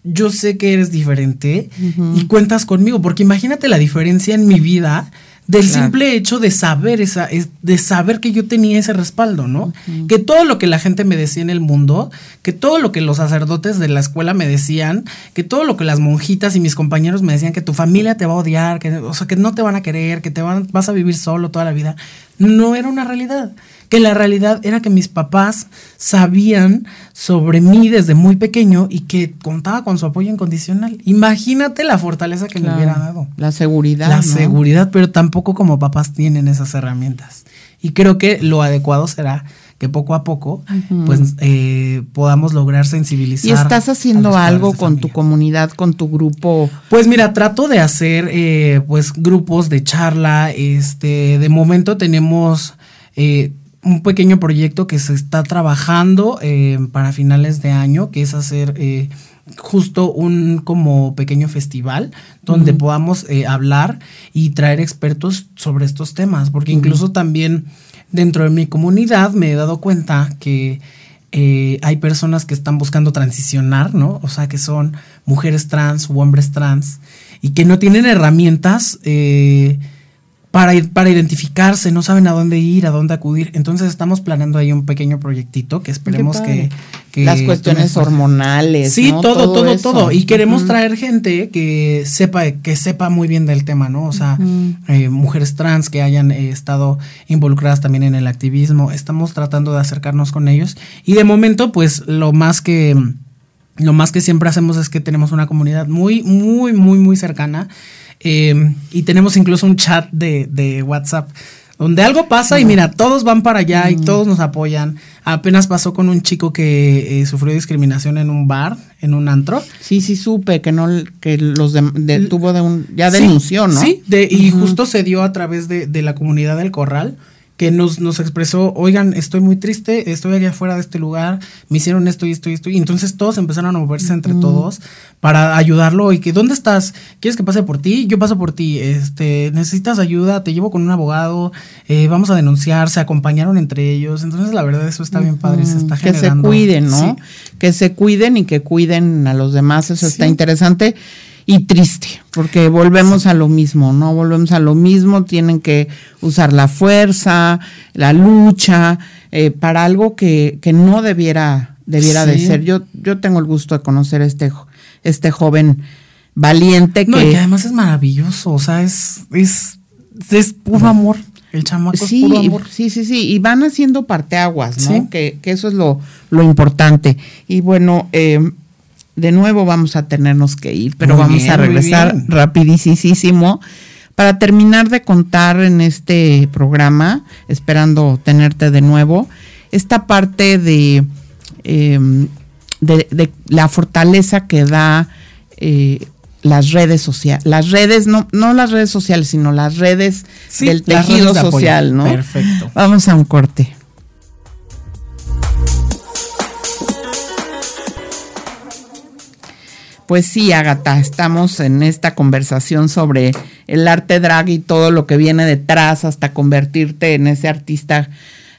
[SPEAKER 2] yo sé que eres diferente y cuentas conmigo, porque imagínate la diferencia en mi vida del
[SPEAKER 1] Claro.
[SPEAKER 2] simple hecho de saber esa, es- de saber que yo tenía ese respaldo, ¿no? Que todo lo que la gente me decía en el mundo, que todo lo que los sacerdotes de la escuela me decían, que todo lo que las monjitas y mis compañeros me decían, que tu familia te va a odiar, que, o sea, que no te van a querer, que te van, vas a vivir solo toda la vida, no era una realidad. Que la realidad era que mis papás sabían sobre mí desde muy pequeño y que contaba con su apoyo incondicional. Imagínate la fortaleza que me
[SPEAKER 1] Claro.
[SPEAKER 2] hubiera dado
[SPEAKER 1] La seguridad.
[SPEAKER 2] la
[SPEAKER 1] ¿no?
[SPEAKER 2] seguridad, pero tampoco como papás tienen esas herramientas. Y creo que lo adecuado será que poco a poco, pues, eh, podamos lograr sensibilizar.
[SPEAKER 1] Y estás haciendo algo con tu comunidad, con tu grupo.
[SPEAKER 2] Pues mira, trato de hacer eh, pues grupos de charla. Este, de momento tenemos eh, un pequeño proyecto que se está trabajando eh, para finales de año, que es hacer eh, justo un como pequeño festival donde podamos eh, hablar y traer expertos sobre estos temas, porque incluso también dentro de mi comunidad me he dado cuenta que eh, hay personas que están buscando transicionar, ¿no? O sea, que son mujeres trans u hombres trans y que no tienen herramientas eh, para, para identificarse, no saben a dónde ir, a dónde acudir. Entonces estamos planeando ahí un pequeño proyectito que esperemos que,
[SPEAKER 1] Las cuestiones hormonales.
[SPEAKER 2] Sí,
[SPEAKER 1] ¿no?
[SPEAKER 2] todo, todo, todo. Y queremos traer gente que sepa, que sepa muy bien del tema, ¿no? O sea, eh, mujeres trans que hayan eh, estado involucradas también en el activismo. Estamos tratando de acercarnos con ellos. Y de momento, pues, lo más que. Lo más que siempre hacemos es que tenemos una comunidad muy, muy, muy, muy cercana. Eh, y tenemos incluso un chat de, de WhatsApp donde algo pasa y mira, todos van para allá y todos nos apoyan. Apenas pasó con un chico que eh, sufrió discriminación en un bar, en un antro.
[SPEAKER 1] Sí, sí, supe que no, que los de, de- tuvo de un, ya
[SPEAKER 2] Sí,
[SPEAKER 1] denunció, ¿no?
[SPEAKER 2] Sí, de, y justo se dio a través de, de la comunidad del corral. Que nos, nos expresó, oigan, estoy muy triste, estoy allá afuera de este lugar, me hicieron esto y esto y esto. Y entonces todos empezaron a moverse entre todos para ayudarlo y que, ¿dónde estás? ¿Quieres que pase por ti? Yo paso por ti. Este, necesitas ayuda, te llevo con un abogado, eh, vamos a denunciar, se acompañaron entre ellos. Entonces, la verdad, eso está bien padre, se está
[SPEAKER 1] que
[SPEAKER 2] generando.
[SPEAKER 1] se cuiden, ¿no? Que se cuiden y que cuiden a los demás, eso está interesante y triste, porque volvemos a lo mismo, ¿no? Volvemos a lo mismo, tienen que usar la fuerza, la lucha, eh, para algo que, que no debiera, debiera de ser. Yo, yo tengo el gusto de conocer este, jo- este joven valiente
[SPEAKER 2] No, y
[SPEAKER 1] que,
[SPEAKER 2] que además es maravilloso, o sea, es, es, es puro amor. El chamaco es
[SPEAKER 1] Sí,
[SPEAKER 2] puro amor.
[SPEAKER 1] sí, sí, sí, y van haciendo parteaguas, ¿no?
[SPEAKER 2] Sí.
[SPEAKER 1] Que, que eso es lo, lo importante. Y bueno, eh, de nuevo vamos a tenernos que ir, pero
[SPEAKER 2] Muy
[SPEAKER 1] vamos
[SPEAKER 2] bien,
[SPEAKER 1] a regresar rapidísimo para terminar de contar en este programa, esperando tenerte de nuevo, esta parte de, eh, de, de la fortaleza que da eh, las redes sociales, las redes, no, no las redes sociales, sino las redes
[SPEAKER 2] Sí,
[SPEAKER 1] del tejido
[SPEAKER 2] redes
[SPEAKER 1] social, ¿no?
[SPEAKER 2] Perfecto.
[SPEAKER 1] Vamos a un corte. Pues sí, Agatha, estamos en esta conversación sobre el arte drag y todo lo que viene detrás hasta convertirte en ese artista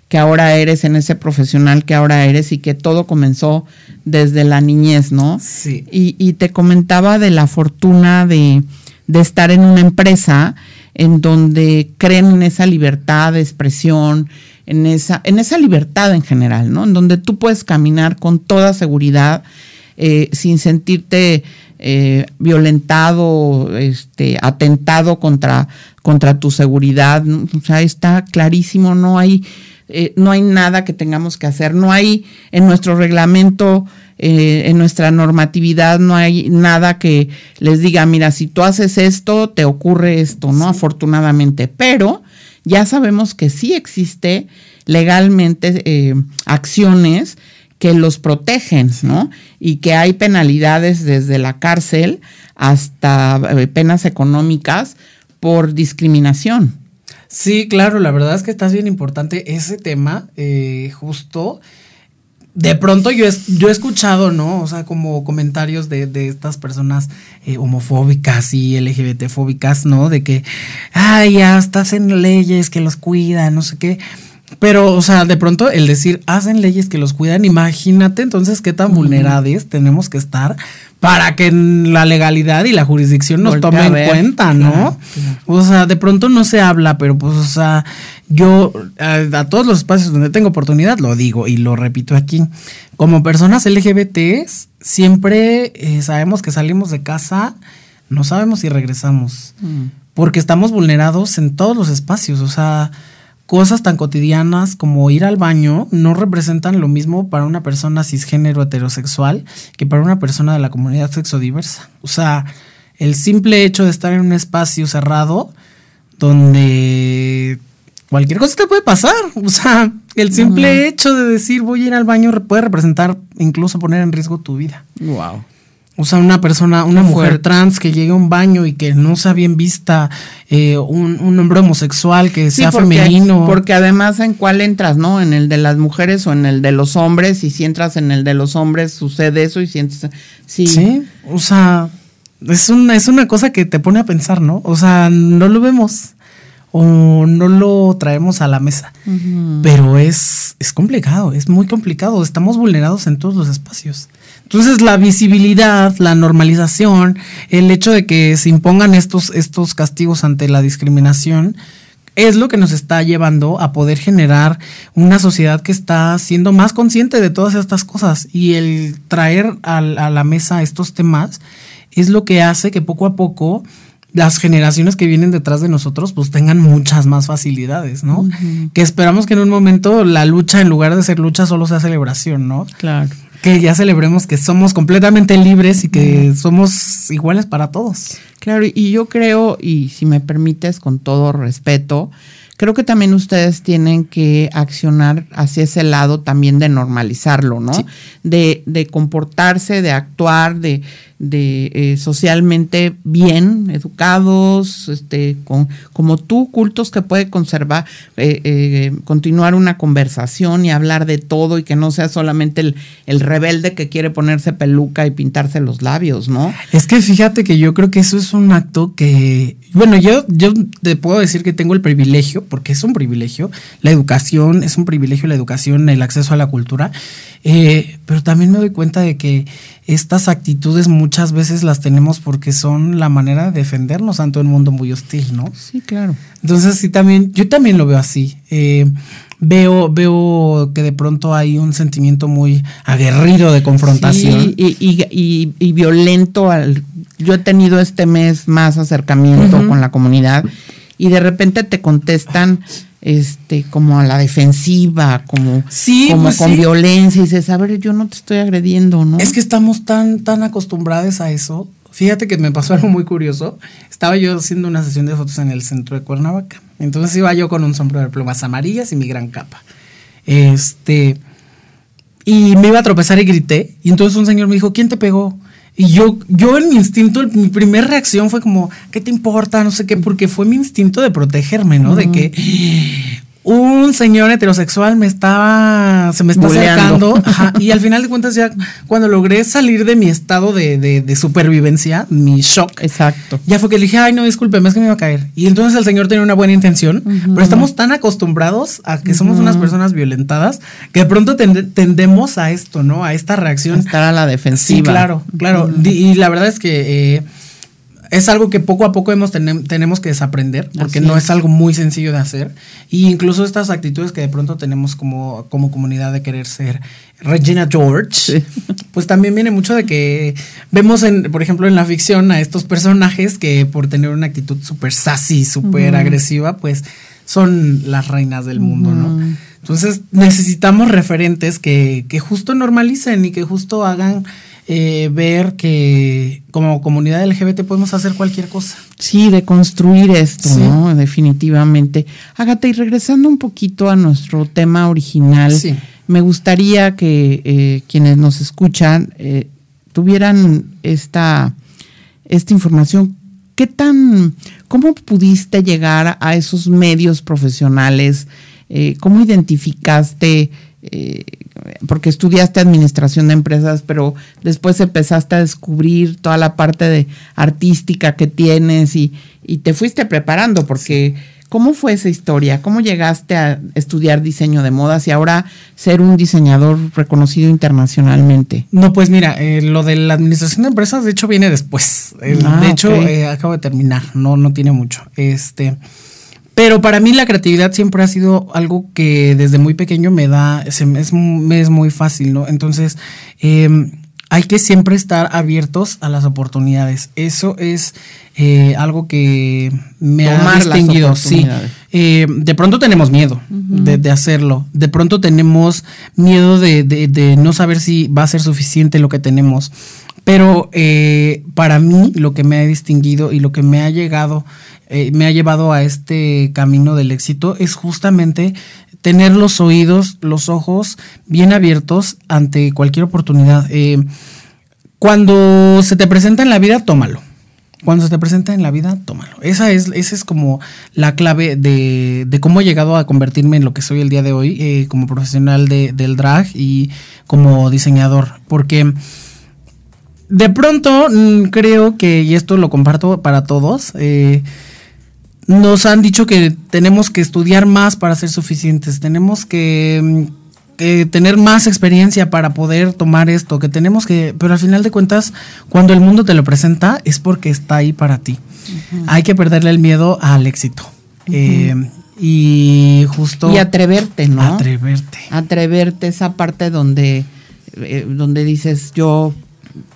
[SPEAKER 1] que ahora eres, en ese profesional que ahora eres y que todo comenzó desde la niñez, ¿no?
[SPEAKER 2] Sí.
[SPEAKER 1] Y, y te comentaba de la fortuna de, de estar en una empresa en donde creen en esa libertad de expresión, en esa, en esa libertad en general, ¿no? En donde tú puedes caminar con toda seguridad, eh, sin sentirte eh, violentado, este, atentado contra, contra tu seguridad. O sea, está clarísimo, no hay, eh, no hay nada que tengamos que hacer, no hay en nuestro reglamento, eh, en nuestra normatividad, no hay nada que les diga, mira, si tú haces esto, te ocurre esto, ¿no? Afortunadamente. Pero ya sabemos que sí existe legalmente acciones que los protegen, ¿no? Y que hay penalidades desde la cárcel hasta eh, penas económicas por discriminación.
[SPEAKER 2] Sí, claro, la verdad es que está bien importante ese tema, eh, justo. De pronto yo, he escuchado, ¿no? O sea, como comentarios de, de estas personas eh, homofóbicas y LGBTfóbicas, ¿no? De que, ay, ya estás en leyes que los cuidan, no sé qué. Pero, o sea, de pronto el decir, hacen leyes que los cuidan, imagínate entonces qué tan vulnerables tenemos que estar para que la legalidad y la jurisdicción nos
[SPEAKER 1] Voltea
[SPEAKER 2] tome
[SPEAKER 1] a
[SPEAKER 2] en cuenta, ¿no?
[SPEAKER 1] claro, claro.
[SPEAKER 2] O sea, de pronto no se habla, pero pues, o sea, yo a, a todos los espacios donde tengo oportunidad lo digo y lo repito aquí. Como personas LGBTs, siempre eh, sabemos que salimos de casa, no sabemos si regresamos, porque estamos vulnerados en todos los espacios, o sea, cosas tan cotidianas como ir al baño no representan lo mismo para una persona cisgénero heterosexual que para una persona de la comunidad sexodiversa. O sea, el simple hecho de estar en un espacio cerrado donde cualquier cosa te puede pasar. O sea, el simple hecho de decir voy a ir al baño puede representar incluso poner en riesgo tu vida.
[SPEAKER 1] Wow.
[SPEAKER 2] O sea, una persona, una mujer
[SPEAKER 1] fuerte.
[SPEAKER 2] trans que llegue a un baño y que no sea bien vista, eh, un, un hombre homosexual que sea
[SPEAKER 1] porque,
[SPEAKER 2] femenino.
[SPEAKER 1] Porque además en cuál entras, ¿no? En el de las mujeres o en el de los hombres. Y si entras en el de los hombres sucede eso y si entras... Sí.
[SPEAKER 2] Sí, o sea, es una, es una cosa que te pone a pensar, ¿no? O sea, no lo vemos o no lo traemos a la mesa. Pero es, es complicado, es muy complicado. Estamos vulnerados en todos los espacios. Entonces, la visibilidad, la normalización, el hecho de que se impongan estos, estos castigos ante la discriminación, es lo que nos está llevando a poder generar una sociedad que está siendo más consciente de todas estas cosas y el traer a, la mesa estos temas es lo que hace que poco a poco las generaciones que vienen detrás de nosotros pues tengan muchas más facilidades, ¿no? Que esperamos que en un momento la lucha en lugar de ser lucha solo sea celebración, ¿no?
[SPEAKER 1] Claro.
[SPEAKER 2] Que ya celebremos que somos completamente libres y que somos iguales para todos.
[SPEAKER 1] Claro, y yo creo, y si me permites, con todo respeto, creo que también ustedes tienen que accionar hacia ese lado también de normalizarlo, ¿no? De, de comportarse, de actuar, de, de eh, socialmente bien, educados, este, con, como tú, cultos que puede conservar, eh, eh, continuar una conversación y hablar de todo y que no sea solamente el, el, rebelde que quiere ponerse peluca y pintarse los labios, ¿no?
[SPEAKER 2] Es que fíjate que yo creo que eso es un acto que, bueno, yo, yo te puedo decir que tengo el privilegio, porque es un privilegio, la educación, es un privilegio la educación, el acceso a la cultura, pero también me doy cuenta de que estas actitudes muchas veces las tenemos porque son la manera de defendernos ante un mundo muy hostil, ¿no?
[SPEAKER 1] Sí, claro.
[SPEAKER 2] Entonces sí también, yo también lo veo así. Eh, veo, veo que de pronto hay un sentimiento muy aguerrido de confrontación.
[SPEAKER 1] y, y, y, violento. Al, yo he tenido este mes más acercamiento con la comunidad y de repente te contestan este, como a la defensiva, como, como pues con violencia, y dices, a ver, yo no te estoy agrediendo, ¿no?
[SPEAKER 2] Es que estamos tan, tan acostumbrados a eso. Fíjate que me pasó algo muy curioso. Estaba yo haciendo una sesión de fotos en el centro de Cuernavaca. Entonces iba yo con un sombrero de plumas amarillas y mi gran capa. Este. Y me iba a tropezar y grité. Y entonces un señor me dijo, ¿quién te pegó? Y yo, yo en mi instinto, mi primera reacción fue como, ¿qué te importa? No sé qué, porque fue mi instinto de protegerme, ¿no? De que un señor heterosexual me estaba, se me está acercando. y al final de cuentas, ya cuando logré salir de mi estado de, de, supervivencia, mi shock.
[SPEAKER 1] Exacto.
[SPEAKER 2] Ya fue que le dije, ay, no, discúlpeme, es que me iba a caer. Y entonces el señor tenía una buena intención, pero estamos tan acostumbrados a que somos unas personas violentadas que de pronto tendemos a esto, ¿no? A esta reacción.
[SPEAKER 1] estar a la defensiva.
[SPEAKER 2] Sí, claro, claro. Y la verdad es que. Eh, es algo que poco a poco hemos tenemos que desaprender, porque no es. algo muy sencillo de hacer. Y incluso estas actitudes que de pronto tenemos como, como comunidad de querer ser Regina George, pues también viene mucho de que vemos, en, por ejemplo, en la ficción a estos personajes que por tener una actitud súper sassy, súper agresiva, pues son las reinas del mundo, ¿no? Entonces necesitamos referentes que, que justo normalicen y que justo hagan eh, ver que como comunidad LGBT podemos hacer cualquier cosa.
[SPEAKER 1] Sí, de construir esto, ¿no? Definitivamente. Hágate, y regresando un poquito a nuestro tema original, me gustaría que eh, quienes nos escuchan eh, tuvieran esta, esta información. ¿Qué tan, cómo pudiste llegar a esos medios profesionales? ¿Cómo identificaste porque estudiaste administración de empresas, pero después empezaste a descubrir toda la parte de artística que tienes y, te fuiste preparando, porque ¿cómo fue esa historia? ¿Cómo llegaste a estudiar diseño de modas y ahora ser un diseñador reconocido internacionalmente?
[SPEAKER 2] No, pues mira, eh, lo de la administración de empresas, de hecho, viene después. Ah, de hecho, eh, acabo de terminar, no, no tiene mucho. Este. Pero para mí la creatividad siempre ha sido algo que desde muy pequeño me da, es, es muy fácil, ¿no? Entonces, em, hay que siempre estar abiertos a las oportunidades. Eso es eh, algo que me ha distinguido. Sí. Eh, de pronto tenemos miedo de, hacerlo. De pronto tenemos miedo de, de, no saber si va a ser suficiente lo que tenemos. Pero eh, para mí lo que me ha distinguido y lo que me ha llegado eh, me ha llevado a este camino del éxito es justamente tener los oídos, los ojos bien abiertos ante cualquier oportunidad. Eh, cuando se te presenta en la vida, tómalo. Cuando se te presenta en la vida, tómalo. Esa es, esa es como la clave de, cómo he llegado a convertirme en lo que soy el día de hoy, eh, como profesional del drag y como diseñador. Porque de pronto mm, creo que, y esto lo comparto para todos, nos han dicho que tenemos que estudiar más para ser suficientes, tenemos que, mm, tener más experiencia para poder tomar esto, que tenemos que, pero al final de cuentas, cuando el mundo te lo presenta es porque está ahí para ti. Hay que perderle el miedo al éxito. Eh, y justo...
[SPEAKER 1] Y atreverte, ¿no?
[SPEAKER 2] Atreverte.
[SPEAKER 1] Atreverte, esa parte donde, eh, donde dices, yo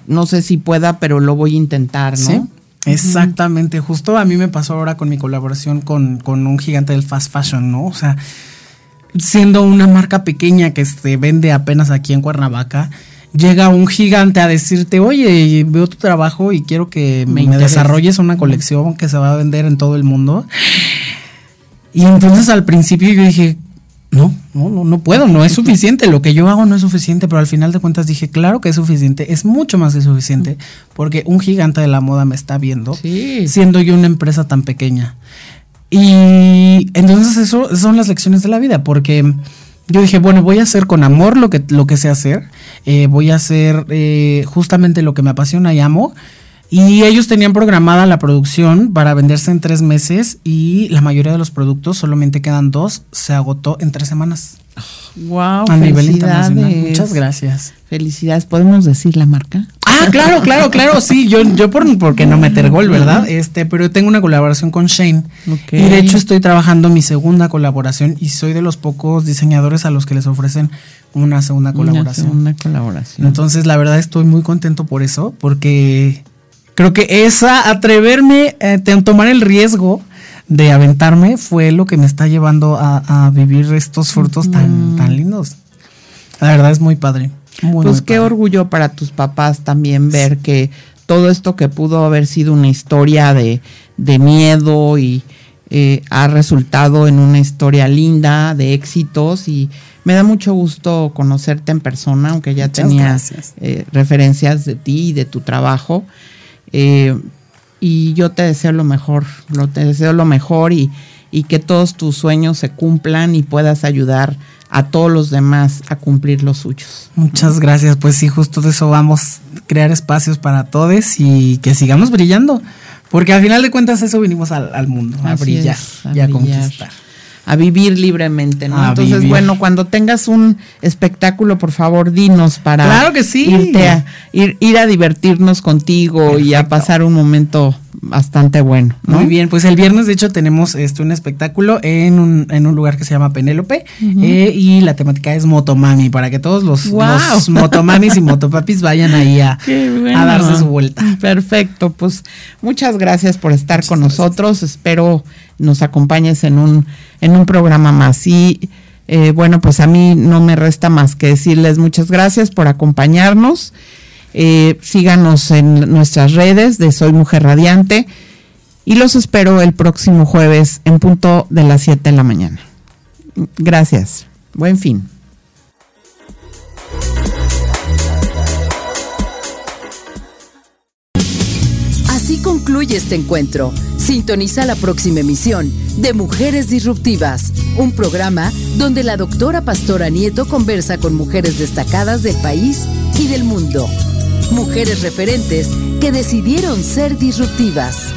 [SPEAKER 1] no sé si pueda, pero lo voy a intentar, ¿no? ¿Sí?
[SPEAKER 2] Exactamente, justo a mí me pasó ahora con mi colaboración con, un gigante del fast fashion, ¿no? O sea, siendo una marca pequeña que se vende apenas aquí en Cuernavaca, llega un gigante a decirte, oye, veo tu trabajo y quiero que me, desarrolles una colección que se va a vender en todo el mundo. Y entonces al principio yo dije, no, no, no, no puedo, no es suficiente, lo que yo hago no es suficiente, pero al final de cuentas dije, claro que es suficiente, es mucho más que suficiente, porque un gigante de la moda me está viendo, siendo yo una empresa tan pequeña. Y entonces eso son las lecciones de la vida, porque yo dije, bueno, voy a hacer con amor lo que, lo que sé hacer, eh, voy a hacer eh, justamente lo que me apasiona y amo. Y ellos tenían programada la producción para venderse en tres meses y la mayoría de los productos solamente quedan dos, se agotó en tres semanas.
[SPEAKER 1] Wow,
[SPEAKER 2] a nivel internacional. Muchas gracias.
[SPEAKER 1] Felicidades. ¿Podemos decir la marca?
[SPEAKER 2] Ah, claro, claro, claro. Sí, yo, yo por porque no meter gol, ¿verdad? Este, pero tengo una colaboración con Shane. Y de hecho estoy trabajando mi segunda colaboración y soy de los pocos diseñadores a los que les ofrecen una segunda colaboración.
[SPEAKER 1] Una colaboración.
[SPEAKER 2] Entonces, la verdad estoy muy contento por eso, porque creo que esa atreverme a eh, tomar el riesgo de aventarme fue lo que me está llevando a, vivir estos frutos tan, tan lindos. La verdad es muy padre.
[SPEAKER 1] pues qué orgullo para tus papás también ver que todo esto que pudo haber sido una historia de, miedo y eh, ha resultado en una historia linda de éxitos y me da mucho gusto conocerte en persona, aunque ya tenía eh, referencias de ti y de tu trabajo. Eh, y yo te deseo lo mejor, lo, te deseo lo mejor y, y que todos tus sueños se cumplan y puedas ayudar a todos los demás a cumplir los suyos.
[SPEAKER 2] Muchas gracias, pues sí, justo de eso vamos, crear espacios para todos y que sigamos brillando, porque al final de cuentas eso vinimos al, mundo, a brillar y a conquistar
[SPEAKER 1] a vivir libremente, ¿no? Entonces, bueno, cuando tengas un espectáculo, por favor, dinos para
[SPEAKER 2] claro que sí.
[SPEAKER 1] irte a, ir, ir a divertirnos contigo y a pasar un momento bastante bueno.
[SPEAKER 2] Muy bien, pues el viernes de hecho tenemos este un espectáculo en un, en un lugar que se llama Penélope eh, y la temática es Motomami, para que todos los, motomamis y motopapis vayan ahí a, a, darse su vuelta.
[SPEAKER 1] Perfecto, pues muchas gracias por estar con nosotros, espero nos acompañes en un, en un programa más. Y eh, bueno, pues a mí no me resta más que decirles muchas gracias por acompañarnos. Eh, síganos en nuestras redes de Soy Mujer Radiante y los espero el próximo jueves en punto de las 7 de la mañana. Gracias. Buen fin.
[SPEAKER 3] Así concluye este encuentro. Sintoniza la próxima emisión de Mujeres Disruptivas, un programa donde la doctora Pastora Nieto conversa con mujeres destacadas del país y del mundo mujeres referentes que decidieron ser disruptivas.